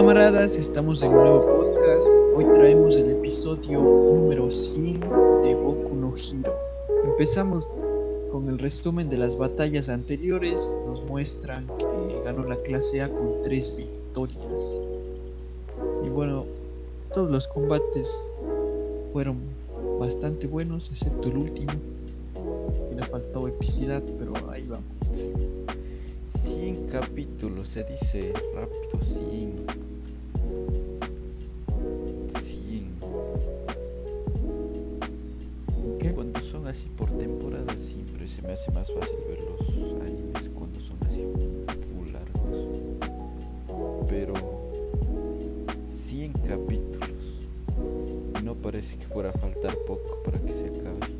camaradas, estamos en un nuevo podcast. Hoy traemos el episodio número 100 de Boku no Hero. Empezamos con el resumen de las batallas anteriores. Nos muestran que ganó la clase A con 3 victorias. Y bueno, todos los combates fueron bastante buenos, excepto el último. Que le faltó epicidad, pero ahí vamos. 100 capítulos, se dice rápido, 100. 100. Hace más fácil ver los animes cuando son así full largos. Pero 100 capítulos. No parece que fuera a faltar poco para que se acabe.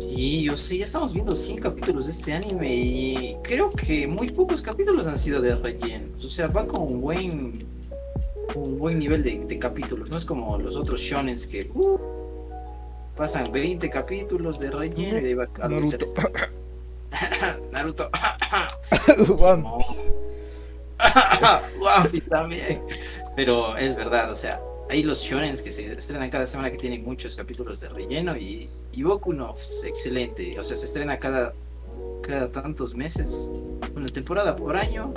Sí, yo sé, ya estamos viendo 100 capítulos de este anime y creo que muy pocos capítulos han sido de relleno. O sea, va con un buen, un buen nivel de, de capítulos. No es como los otros shonens que uh, pasan 20 capítulos de relleno y de ahí va a lo Naruto. Piece también. Pero es verdad, o sea, hay los shonens que se estrenan cada semana que tienen muchos capítulos de relleno y, y Boku no, pues, excelente. O sea, se estrena cada, cada tantos meses, una temporada por año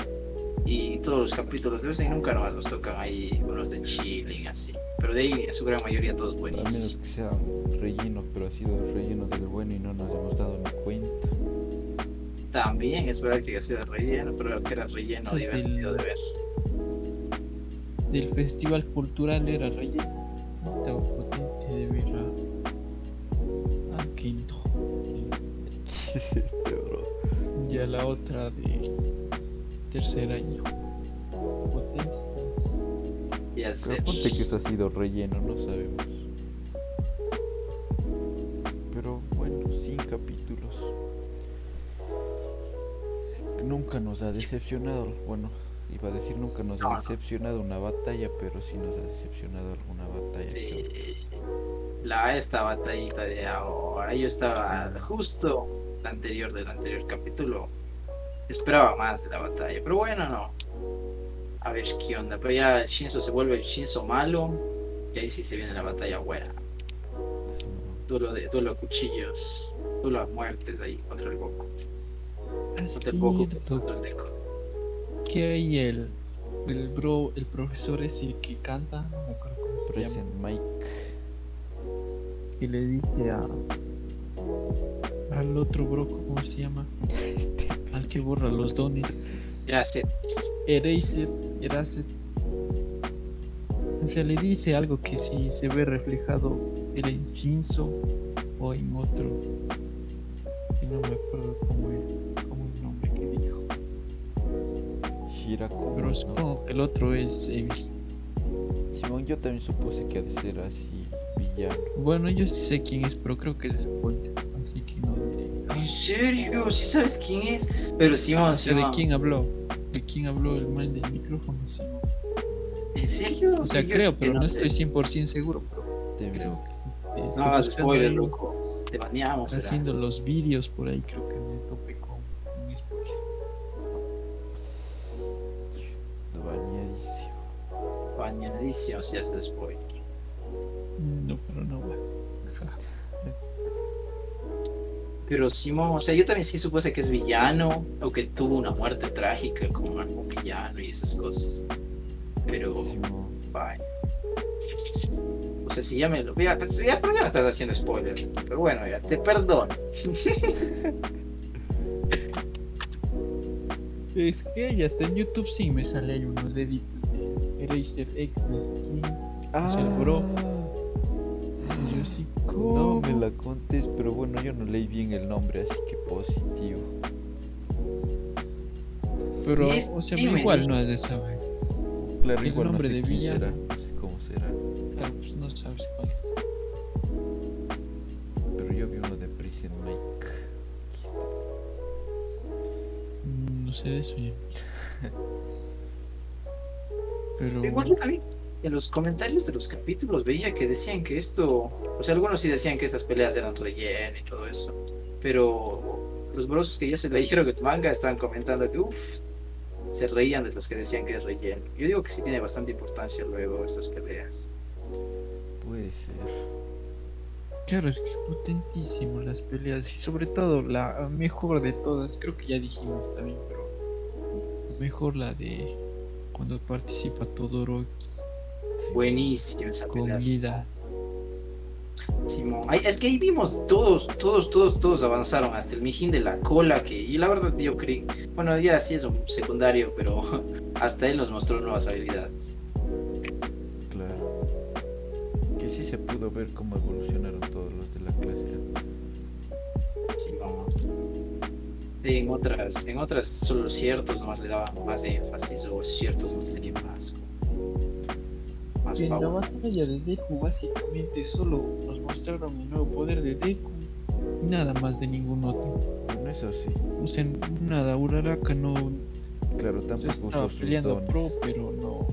y todos los capítulos de y nunca nomás nos tocan ahí unos de chilling así. Pero de ahí, en su gran mayoría, todos Al menos buenísimos. que sea relleno, pero ha sido el relleno del bueno y no nos hemos dado ni cuenta. También es verdad que ha sido relleno, pero que era relleno Sí, divertido del- de ver. Del festival cultural era relleno. Estaba potente de ver a, a Kento. ¿Qué es este, bro? Ya la otra de tercer año. Potente. Ya sé. Pero ponte que eso ha sido relleno, no sabemos. Nunca nos ha decepcionado, bueno, iba a decir nunca nos No, ha decepcionado una batalla, pero sí nos ha decepcionado alguna batalla. Sí. La esta batallita de ahora. Yo estaba justo la anterior del anterior capítulo. Esperaba más de la batalla. Pero bueno, no. A ver qué onda. Pero ya el Shinzo se vuelve el Shinzo malo. Y ahí sí se viene la batalla buena. Sí, Duelo de duelo a cuchillos. Duelo a muertes ahí contra el Goku. Es el el Deku. que hay el, el bro, el profesor ese que canta, no me acuerdo cómo se llama, Present Mike. que le dice a al otro bro, ¿cómo se llama? Al que borra los dones. Sé. Erased, Erased. O sea, le dice algo que si se ve reflejado era en Shinzo o en otro. Que no me acuerdo cómo era, Pero ¿no? el otro es Evi. Simón, yo también supuse que ha de ser así villano. Bueno, yo sí sé quién es, pero creo que es spoiler. Así que no diré. ¿En serio? ¿Sí sabes quién es? Pero Simón, sea, ¿de Simón. quién habló? ¿De quién habló el man del micrófono? Sí. ¿En serio? O sea, Yo creo, pero no sé. estoy 100% seguro. Pero Este, creo que sí. Es No spoiler, loco. Te baneamos. Haciendo los vídeos por ahí, creo que Si haces spoiler. No, pero no más. Pero Simón, o sea, yo también sí supuse que es villano o que tuvo una muerte trágica como algún villano y esas cosas. Pero, vaya. O sea, si ya me lo. Ya, pues, ya, pero ya me estás haciendo spoiler. Pero bueno, ya te perdono. Es que ya está en YouTube, sí me sale ahí unos deditos de Eraser X, no sé quién. Ah, el bro. Y yo sí, No ¿cómo? me la contés, pero bueno, yo no leí bien el nombre, así que positivo. Pero, Es- o sea, igual no has de saber. Claro, El igual no nombre sé de quién villano. será, no sé cómo será. Claro, pues no sabes cuál es. Pero yo vi uno de Prison Mike. Mm, No sé de eso ya. Pero. Igual yo también. En los comentarios de los capítulos veía que decían que esto. O sea, algunos sí decían que estas peleas eran relleno y todo eso. Pero los bros que ya se le dijeron que tu manga estaban comentando que uff, se reían de los que decían que es relleno. Yo digo que sí tiene bastante importancia luego estas peleas. Puede ser. Claro, es que es potentísimo las peleas y sobre todo la mejor de todas, creo que ya dijimos también, pero mejor la de cuando participa Todoroki Sí. Buenísima esa con pelea. Mida. Simón. Ay, es que ahí vimos todos, todos, todos, todos avanzaron hasta el mijín de la cola que, y la verdad yo creí, bueno ya sí es un secundario, pero hasta él nos mostró nuevas habilidades. Claro. Que sí se pudo ver cómo evolucionaron todos los de la clase. En otras, en otras solo ciertos nomás le daban más énfasis o ciertos nos tenían más, más En la power. batalla de Deku básicamente solo nos mostraron el nuevo poder de Deku y nada más de ningún otro. Bueno, eso sí. O sea, nada, Uraraka no Claro, se tampoco estaba usó sus peleando dones. pro, pero no,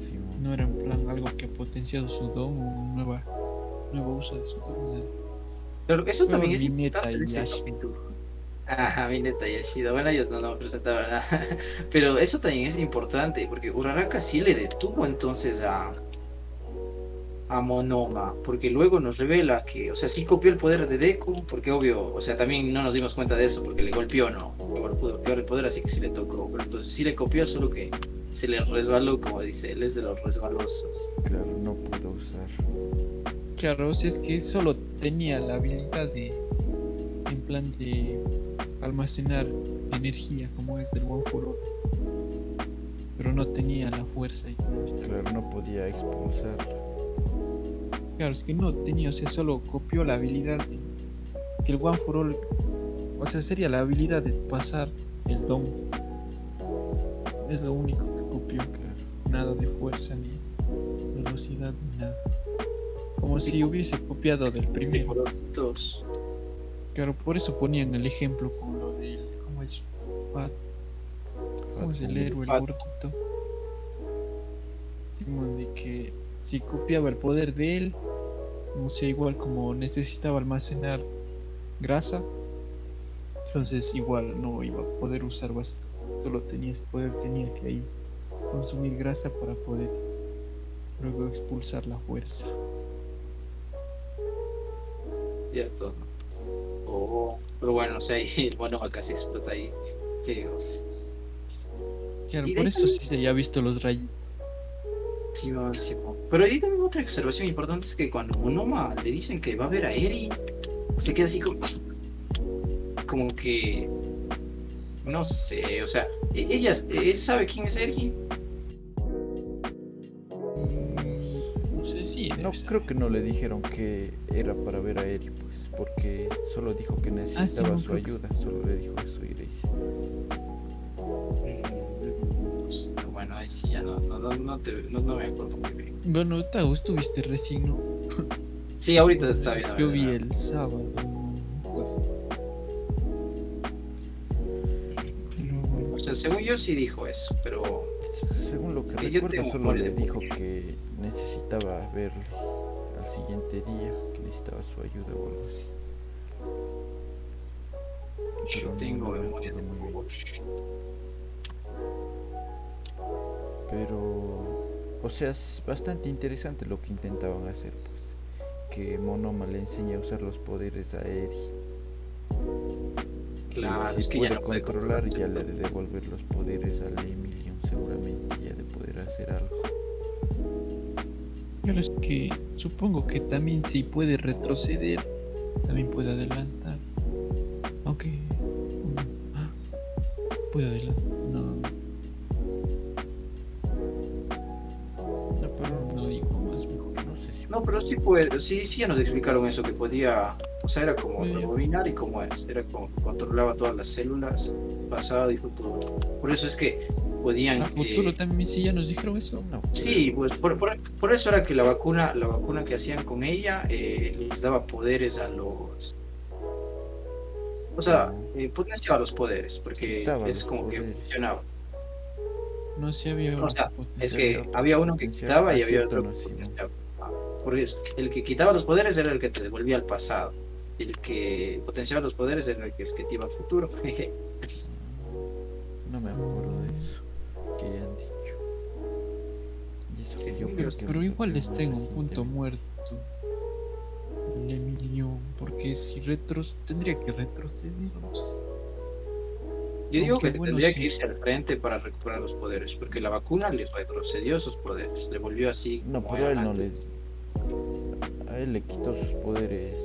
Simón. no era en plan algo que ha potenciado su don o un nuevo uso de su don. Pero eso Luego también es importante ese capítulo. Ajá, Mineta y Yashida. Bueno, ellos no, no presentaron nada. Pero eso también es importante, porque Uraraka sí le detuvo entonces a, a Monoma, porque luego nos revela que, o sea, sí copió el poder de Deku, porque obvio, o sea, también no nos dimos cuenta de eso, porque le golpeó, no, igual pudo activar el poder, así que sí le tocó, pero entonces sí le copió, solo que se le resbaló, como dice, él es de los resbalosos. Claro, no pudo usar. Claro, o sea, es que solo tenía la habilidad de, en plan de almacenar energía como es del One for All. Pero no tenía la fuerza y todo esto. Claro, no podía expulsar. Claro, es que no tenía, o sea, solo copió la habilidad de que el One for All, o sea, sería la habilidad de pasar el don. Es lo único que copió, Claro. nada de fuerza ni velocidad ni nada. Como si hubiese copiado del primero. Dos. Claro, por eso ponían el ejemplo con lo del, ¿cómo es? Fat, ¿Cómo es el héroe, el gordito? Simón, de que si copiaba el poder de él, no sé, igual como necesitaba almacenar grasa, entonces igual no iba a poder usar base, solo tenía ese poder, tenía que ahí consumir grasa para poder luego expulsar la fuerza. Cierto. Oh, pero bueno, o sea, el mono casi explota ahí. Qué cosa. Claro, Y por eso sí se haya visto los rayitos. Simón, Simón. Pero ahí también otra observación importante es que cuando Monoma le dicen que va a ver a Eri, se queda así como. Como que. No sé, o sea, e- ella, él sabe quién es Eri. Mm, No sé si. No, creo que no le dijeron que era para ver a Eri, porque solo dijo que necesitaba no, su ayuda, solo le dijo eso y le dice. Pues, bueno, ahí sí ya no, no, no, no, te- no- no me acuerdo muy bien. Bueno, Tagus, tuviste recién, ¿no? Sí, ahorita está bien. Yo vi el sábado. Pero O sea, según yo sí dijo eso, pero. Según lo que Es que yo recuerdo, tengo solo le dijo que necesitaba verle al siguiente día, necesitaba su ayuda o algo así. Yo Pero no tengo me memoria de muy bien. Pero, o sea, es bastante interesante lo que intentaban hacer, pues. Que Monoma le enseña a usar los poderes a Eri. Claro, si es que ya puede no puede controlar, controlar ya le de devolver los poderes a Emilion, seguramente ya de poder hacer algo. Pero es que supongo que también si puede retroceder, también puede adelantar. Aunque. mm, ah, puede adelantar. No, No, pero no digo más mejor. no sé si No, pero sí puede, sí, sí ya nos explicaron eso, que podía, o sea, era como Sí. rebobinar y como es, era como que controlaba todas las células, pasado y futuro. Por eso es que podían... A futuro eh, también, si ya nos dijeron eso. no. Sí, pues por, por, por eso era que la vacuna, la vacuna que hacían con ella eh, les daba poderes a los... O sea, eh, potenciaba los poderes, porque es como que funcionaba. No sé, había O sea, Es que había uno que quitaba y había otro que sí, potenciaba. Por eso, el que quitaba los poderes era el que te devolvía al pasado. El que potenciaba los poderes era el que, el que te iba al futuro. No me Pero- igual está en un punto muerto. Emilio, porque si retros tendría que retrocedernos. Yo digo Aunque que bueno, tendría sí. que irse al frente para recuperar los poderes, porque la vacuna le retrocedió sus poderes, le volvió así. No, como pero él no le. A él le quitó sus poderes.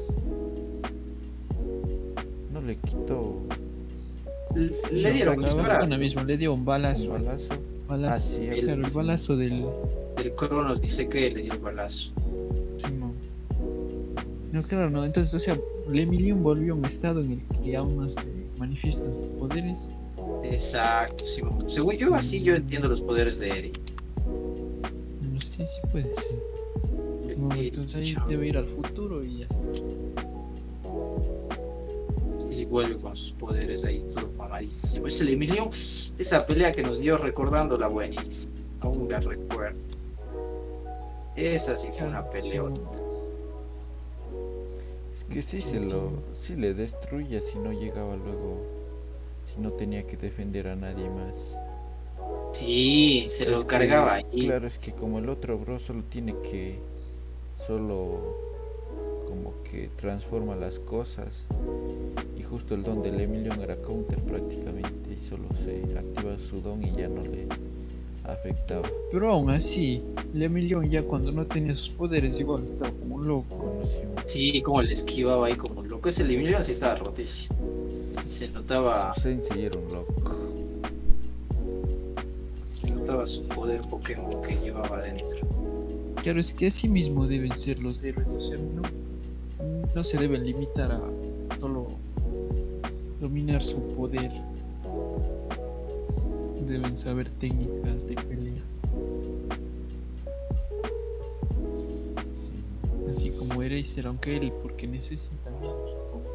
No le quitó Le, No, dieron la vacuna mismo le dio un un balazo. Ah, sí, el- claro, el balazo del del Cronos dice que le dio el balazo. Simón. No, claro, no. Entonces, o sea, el Emilion volvió a un estado en el que aún no se manifiestan sus poderes. Exacto, sí, según yo así yo entiendo los poderes de Eric. No sé si puede ser. No, entonces ahí debe ir al futuro y ya está. y vuelve con sus poderes ahí todo mamadísimo. Es el Emilio, esa pelea que nos dio recordando la buenísima. Aún la recuerdo. Esa sí fue una pelea. Es que sí se lo. Sí le destruía si no llegaba luego. Si no tenía que defender a nadie más. Sí, se Es lo que, cargaba ahí. Claro, es que como el otro bro solo tiene que. Solo. Como que transforma las cosas. Y justo el don del Emilion era counter prácticamente. Y solo se activa su don y ya no le afectaba. Pero aún así, el Emilion ya cuando no tenía sus poderes igual estaba como un loco. Sí, como le esquivaba ahí como un loco. Ese Emilio sí estaba rotísimo. Se notaba, Su sensei era un loco. se notaba su poder Pokémon que llevaba adentro. Claro, es que así mismo deben ser los héroes, o sea, no, no se deben limitar a solo dominar su poder. Deben saber técnicas de pelea, Sí. así como Eraser, aunque él, porque necesita menos. supongo.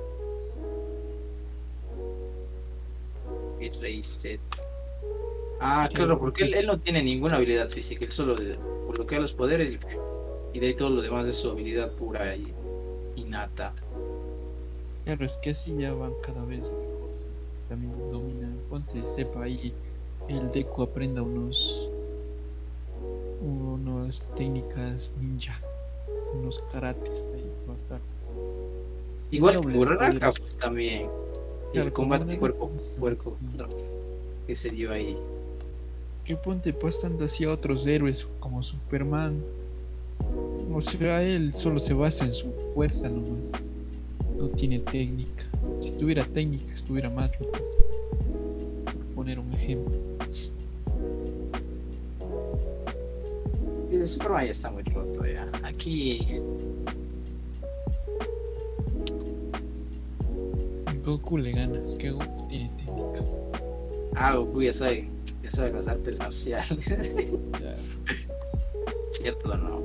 Y Reset. Ah, claro, porque él, él no tiene ninguna habilidad física, él solo de- bloquea los poderes y, y de ahí todo lo demás es su habilidad pura y innata. Claro, es que así ya van cada vez mejor. También dominan. Ponte, sepa ahí, el Deku aprenda unos. unas técnicas ninja. Unos karates ahí, va a estar. Igual que Uraraka, pues también. El combate cuerpo cuerpo que se dio ahí. Que ponte pasando así a otros héroes como Superman. O sea, él solo se basa en su fuerza nomás. No tiene técnica. Si tuviera técnica, estuviera más poner un ejemplo. El Superman ya está muy roto ya. Aquí Goku le gana, es que Goku tiene técnica. Ah, Goku ya sabe, ya sabe las artes marciales. ¿Cierto o no?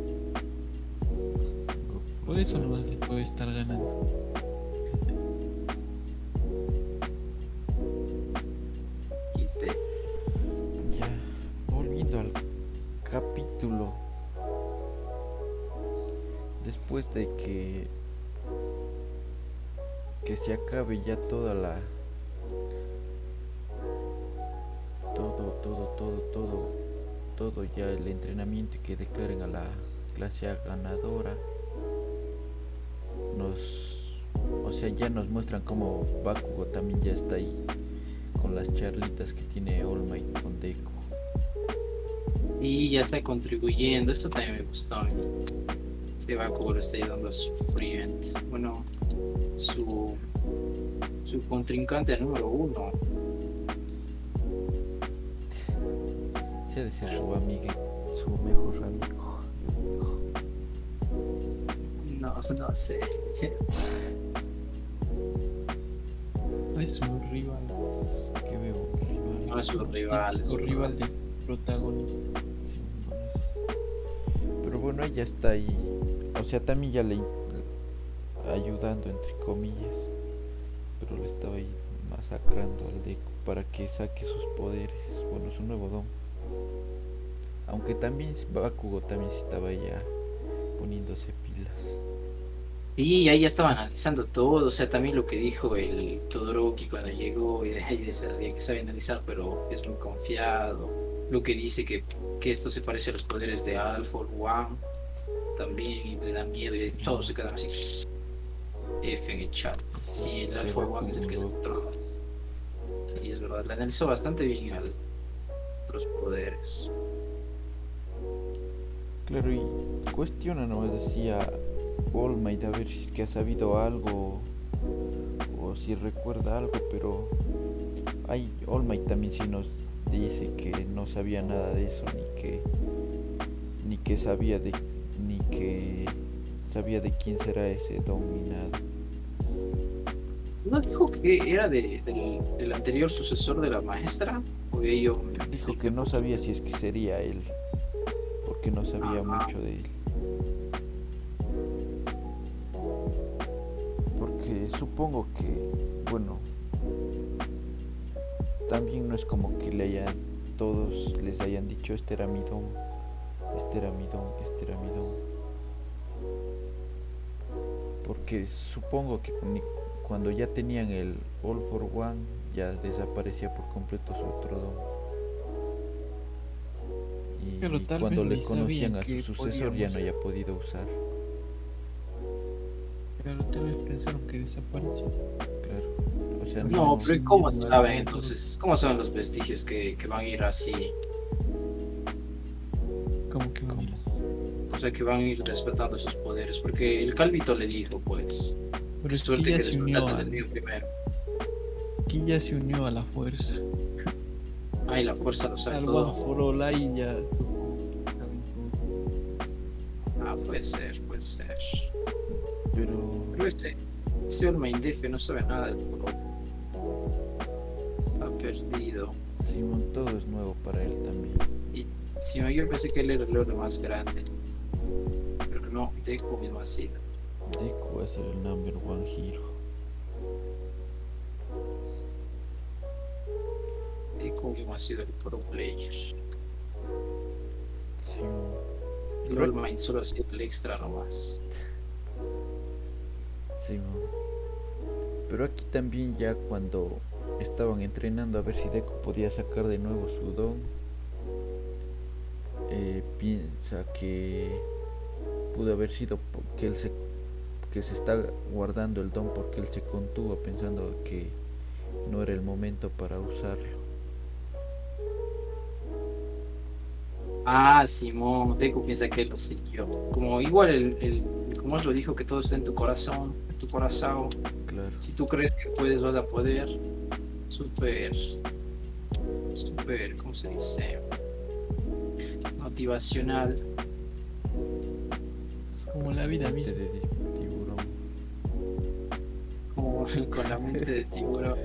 Por eso nomás le puede estar ganando. Después de que que se acabe ya toda la todo, todo, todo, todo, todo ya el entrenamiento y que declaren a la clase ganadora. Nos, o sea, ya nos muestran como Bakugo también ya está ahí con las charlitas que tiene All Might con Deku. Y ya está contribuyendo, esto también me gustó mí. Este Bakugo lo está ayudando a su friend. Bueno, su, su contrincante número uno. Se ha de ser su amiga, su mejor amigo. No, no sé. Es su rival. Que veo un rival. No es su rival. es Su su rival del protagonista. Sí, Pero bueno, ella está ahí. O sea, también ya le ayudando entre comillas. Pero le estaba ahí masacrando al Deku para que saque sus poderes. Bueno, su nuevo don. Aunque también Bakugo también estaba ya poniéndose pilas. Sí, ahí ya estaba analizando todo, o sea, también lo que dijo el Todoroki cuando llegó y de ahí ríe que sabe analizar, pero es muy confiado. lo que dice que, que esto se parece a los poderes de Alpha One también y le da miedo y todos se quedan así. F en el chat. Sí, el Alpha One es el que se troja. Sí, es verdad. Le analizó bastante bien los poderes. Claro, y cuestiona, ¿no? Decía All Might a ver si es que ha sabido algo o si recuerda algo, pero hay All Might también sí nos dice que no sabía nada de eso, ni que ni que sabía de que sabía de quién será ese nada. ¿No dijo que era de, del, del anterior sucesor de la maestra? O ello Dijo que no sabía si es que sería él, porque no sabía Ajá. mucho de él. Porque supongo que, bueno, también no es como que le hayan, todos les hayan dicho este era mi don, este era mi don, este era mi don. Porque supongo que cuando ya tenían el All for One, ya desaparecía por completo su otro don. Y Pero tal cuando vez le conocían a su sucesor ya no haya podido usar. Pero tal vez pensaron que desapareció. Claro. O sea, No, no, pero ¿y sí, ¿cómo saben entonces? ¿Cómo saben los vestigios que, que van a ir así? Sea, que van a ir respetando sus poderes. Porque el Calvito le dijo, pues, Pero es que suerte ya que se unió a, el mío primero. que ya se unió a la fuerza. Ay, la fuerza lo sabe Al todo. One for All ahí ya. Ah, puede ser, puede ser. Pero Pero este, ese Olma Indefe no sabe nada del juego. Está perdido. Simón todo es nuevo para él también. Si no, yo pensé que él era el héroe más grande. No, Deku mismo ha sido. Deku va a ser el number one hero. Deku mismo ha sido el pro player. El All Might solo ha sido el extra nomás. Simón. Pero aquí también ya cuando estaban entrenando a ver si Deku podía sacar de nuevo su don, eh, piensa que pudo haber sido porque él se que se está guardando el don porque él se contuvo pensando que no era el momento para usarlo. Ah, Simón, Deku piensa que él lo siguió. Como igual el, el, como os lo dijo, que todo está en tu corazón, en tu corazón. Claro. Si tú crees que puedes, vas a poder. Súper. Súper, ¿cómo se dice? Motivacional. La vida misma. de tiburón. Como con la mente de tiburón.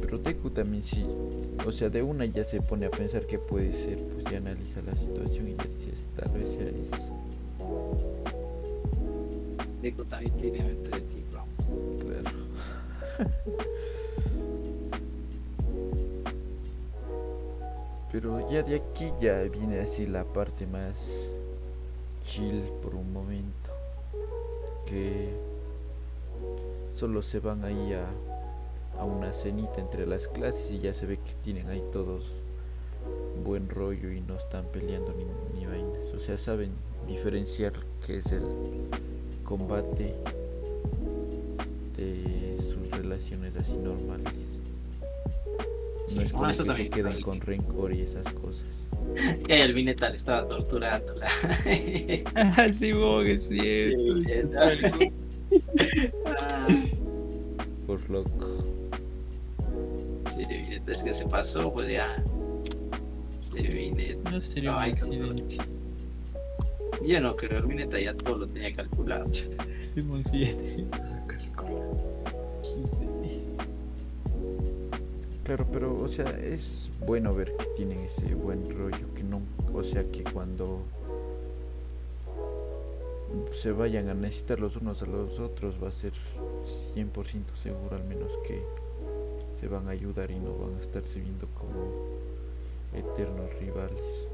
Pero Deku también sí, o sea, de una ya se pone a pensar que puede ser, pues ya analiza la situación y ya dice, tal vez sea eso. Deku también tiene mente de tiburón. Claro. Pero ya de aquí ya viene así la parte más chill por un momento. Que solo se van ahí a, a una cenita entre las clases y ya se ve que tienen ahí todos buen rollo y no están peleando ni, ni vainas. O sea, saben diferenciar qué es el combate de sus relaciones así normales. No es como que se queden con rencor y esas cosas. Y el Vineta le estaba torturándola. Ah, sí, vos, es cierto. Sí, es- Por loco. sí, Vineta, es que se pasó, pues ya. Sí, Vineta. No sería un accidente. Yo no creo, el Vineta ya todo lo tenía calculado. Simón 7. Claro, pero o sea, es bueno ver que tienen ese buen rollo, que no, o sea, que cuando se vayan a necesitar los unos a los otros va a ser 100% seguro al menos que se van a ayudar y no van a estarse viendo como eternos rivales.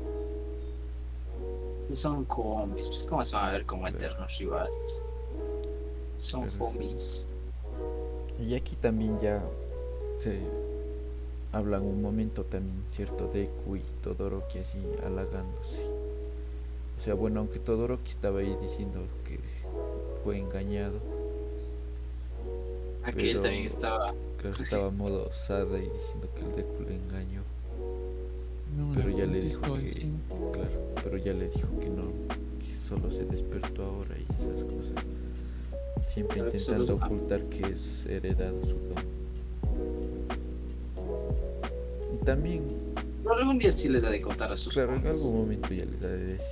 Son homies, pues, ¿cómo se van a ver como eternos rivales? Son homies. Y aquí también ya se hablan un momento también, cierto, Deku y Todoroki así halagándose. O sea, bueno, aunque Todoroki estaba ahí diciendo que fue engañado. Aquel Pero- también estaba. Claro, estaba modo osada y diciendo que el Deku le engañó. No, Pero ya le dijo que-. Claro, pero ya le dijo que no, que solo se despertó ahora y esas cosas. Siempre intentando ocultar que es heredado su don. También, Pero algún día sí les da de contar a sus claro, en algún momento ya les ha de decir.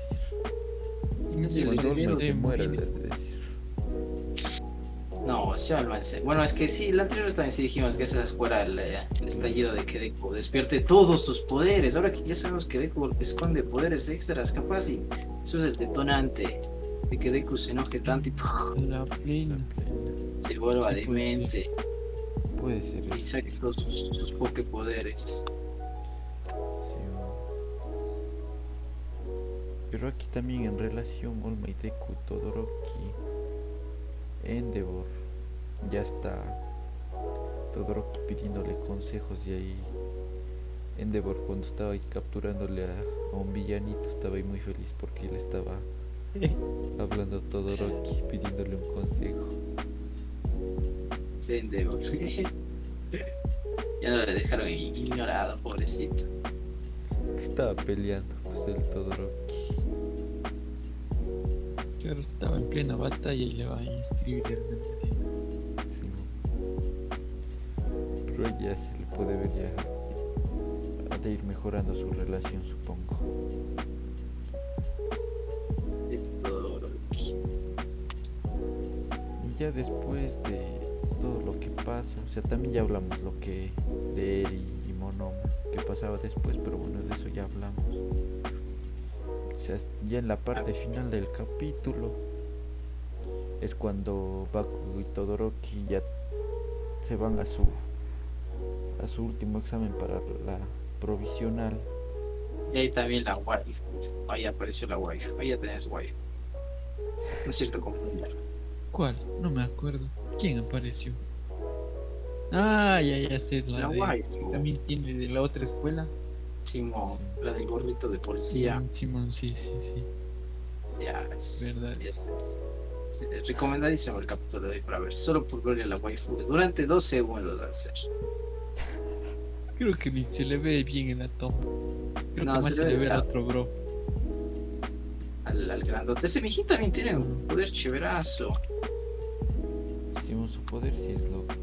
Que Cuando se muera, morir. le ha de decir. No, sí, avance. Bueno, es que sí, la anterior también sí dijimos que ese fuera el, eh, el estallido de que Deku despierte todos sus poderes. Ahora que ya sabemos que Deku esconde poderes extras, capaz y eso es el detonante de que Deku se enoje tanto y ¡puf! La plena. La plena. se vuelva Sí, puede demente Puede ser y eso. saque todos sus, sus pokepoderes. Pero aquí también en relación All Might Deku, Todoroki, Endeavor, ya está Todoroki pidiéndole consejos y ahí Endeavor cuando estaba ahí capturándole a, a un villanito estaba ahí muy feliz porque él estaba hablando a Todoroki pidiéndole un consejo. Sí, Endeavor. ya no le dejaron ignorado, pobrecito. Estaba peleando pues el Todoroki. Estaba en plena batalla y le va a inscribir el. Sí, pero ya se le puede ver ya. De ir mejorando su relación supongo. Y ya después de todo lo que pasa o sea también ya hablamos lo que de Eri y Monoma que pasaba después pero bueno de eso ya hablamos ya en la parte final del capítulo es cuando Bakugo y Todoroki ya se van a su a su último examen para la provisional Y ahí también la waifu. Ahí apareció la waifu. Ahí ya tenés waifu. No es cierto, compañero. ¿Cuál? No me acuerdo. ¿Quién apareció? Ah, ya, ya sé, la, La de... waifu. También tiene de la otra escuela. Simón, la del gorrito de policía. Simón, sí, sí, sí. Ya, es, Verdad. es- es recomendadísimo el capítulo de hoy para ver. Solo por verle a la waifu. Durante dos segundos al ser. Creo que ni se le ve bien en la toma. Creo No, que más se se, le ve al otro bro. Al, al grandote. Ese mijín también tiene un poder chéverazo. Simón su poder sí es loco.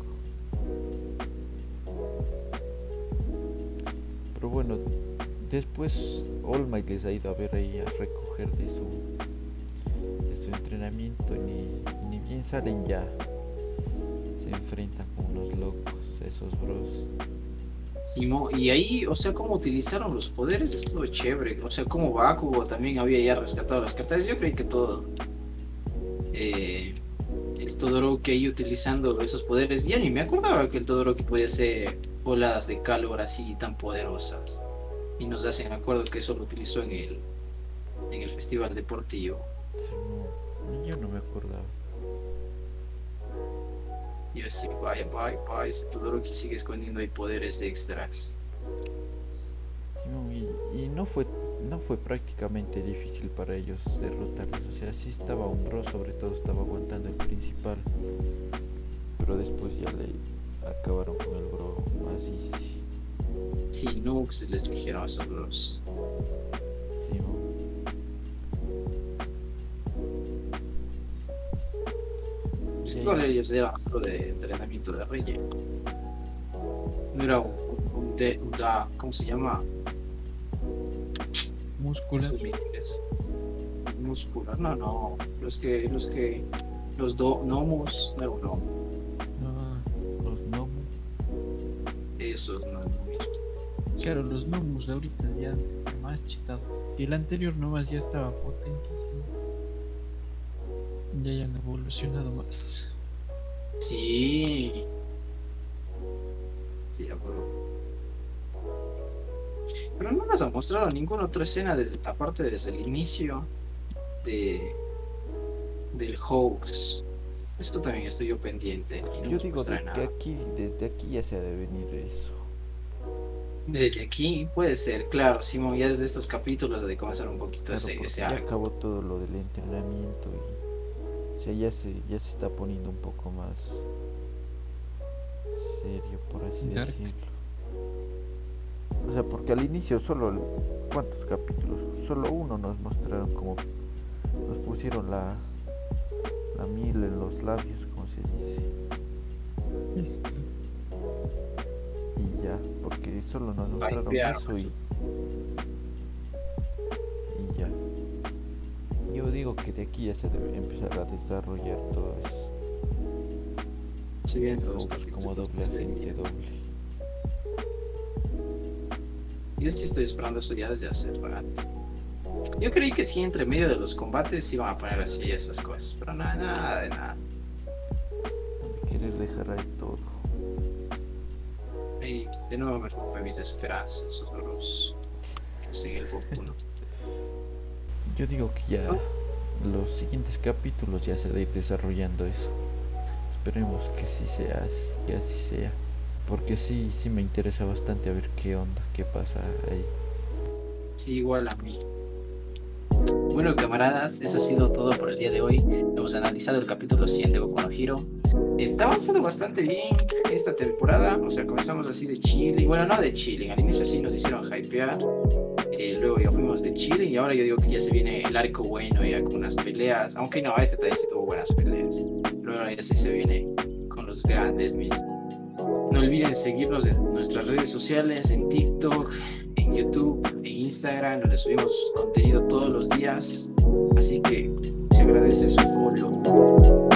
Pero bueno, después All Might les ha ido a ver ahí a recoger de su entrenamiento ni, ni bien salen ya se enfrentan con unos locos esos bros. Y ahí, o sea, cómo utilizaron los poderes estuvo chévere. O sea, como Bakugo también había ya rescatado las cartas. Yo creí que todo. Eh, el Todoroki ahí utilizando esos poderes. Ya ni me acordaba que el Todoroki podía hacer oladas de calor así tan poderosas. Y nos hacen acuerdo que eso lo utilizó en el, en el festival deportivo. Simón, yo no me acordaba. Y así, vaya, vaya, vaya, ese Todoroki sigue escondiendo ahí poderes extras. Simón, y, y no fue no fue prácticamente difícil para ellos derrotarlos. O sea, sí estaba un bro, sobre todo estaba aguantando el principal. Pero después ya le acabaron con el bro easy. Sí, Nux les dijeron a esos bros. Simón. Es Sí. que igual ellos eran solo de entrenamiento de relleno. No era un, un, de- un da, ¿cómo se llama? Muscular. Muscular, no, no. Los que, los que, los do, nomus, no, no, esos no. claro, los de ahorita ya están más chitados. Si el anterior nomás ya estaba potentísimo. Ya hayan evolucionado más. Sí. Sí, bro. Pero no nos ha mostrado ninguna otra escena desde, aparte desde el inicio de del hoax. Esto también estoy yo pendiente. y no Yo digo que aquí, desde aquí ya se ha de venir eso. Desde aquí puede ser, claro, Simón, ya desde estos capítulos de comenzar un poquito Claro, ese, ese ya arco. acabó todo lo del entrenamiento y o sea, ya se, ya se está poniendo un poco más serio, por así decirlo. O sea, porque al inicio solo, ¿cuántos capítulos? Solo uno nos mostraron como, nos pusieron la, la miel en los labios, como se dice. Este, Y ya, porque solo nos mostraron eso y, y ya. Yo digo que de aquí ya se debe empezar a desarrollar todo eso. Vienen los Como, pues, doble agente doble. Yo sí estoy esperando eso ya desde hace rato. Yo creí que sí, entre medio de los combates iban a poner así esas cosas, pero nada, nada de nada. de querer dejar ahí todo. Y de nuevo me rompí mis esperanzas los en el Goku, ¿no? Yo digo que ya los siguientes capítulos ya se va a ir desarrollando eso. Esperemos que sí sea así, que así sea. Porque sí, sí me interesa bastante a ver qué onda, qué pasa ahí. Sí, igual a mí. Bueno, camaradas, eso ha sido todo por el día de hoy. Hemos analizado el capítulo 100 de Boku no Hero. Está avanzando bastante bien esta temporada. O sea, comenzamos así de chilling. Bueno, no de chilling. Al inicio sí nos hicieron hypear. Eh, luego ya fuimos de chilling. Y ahora yo digo que ya se viene el arco bueno, ya con unas peleas. Aunque no, este también sí tuvo buenas peleas. Luego ya sí se viene con los grandes mismos. No olviden seguirnos en nuestras redes sociales, en TikTok, en YouTube, Instagram, donde subimos contenido todos los días. Así que se agradece su follow.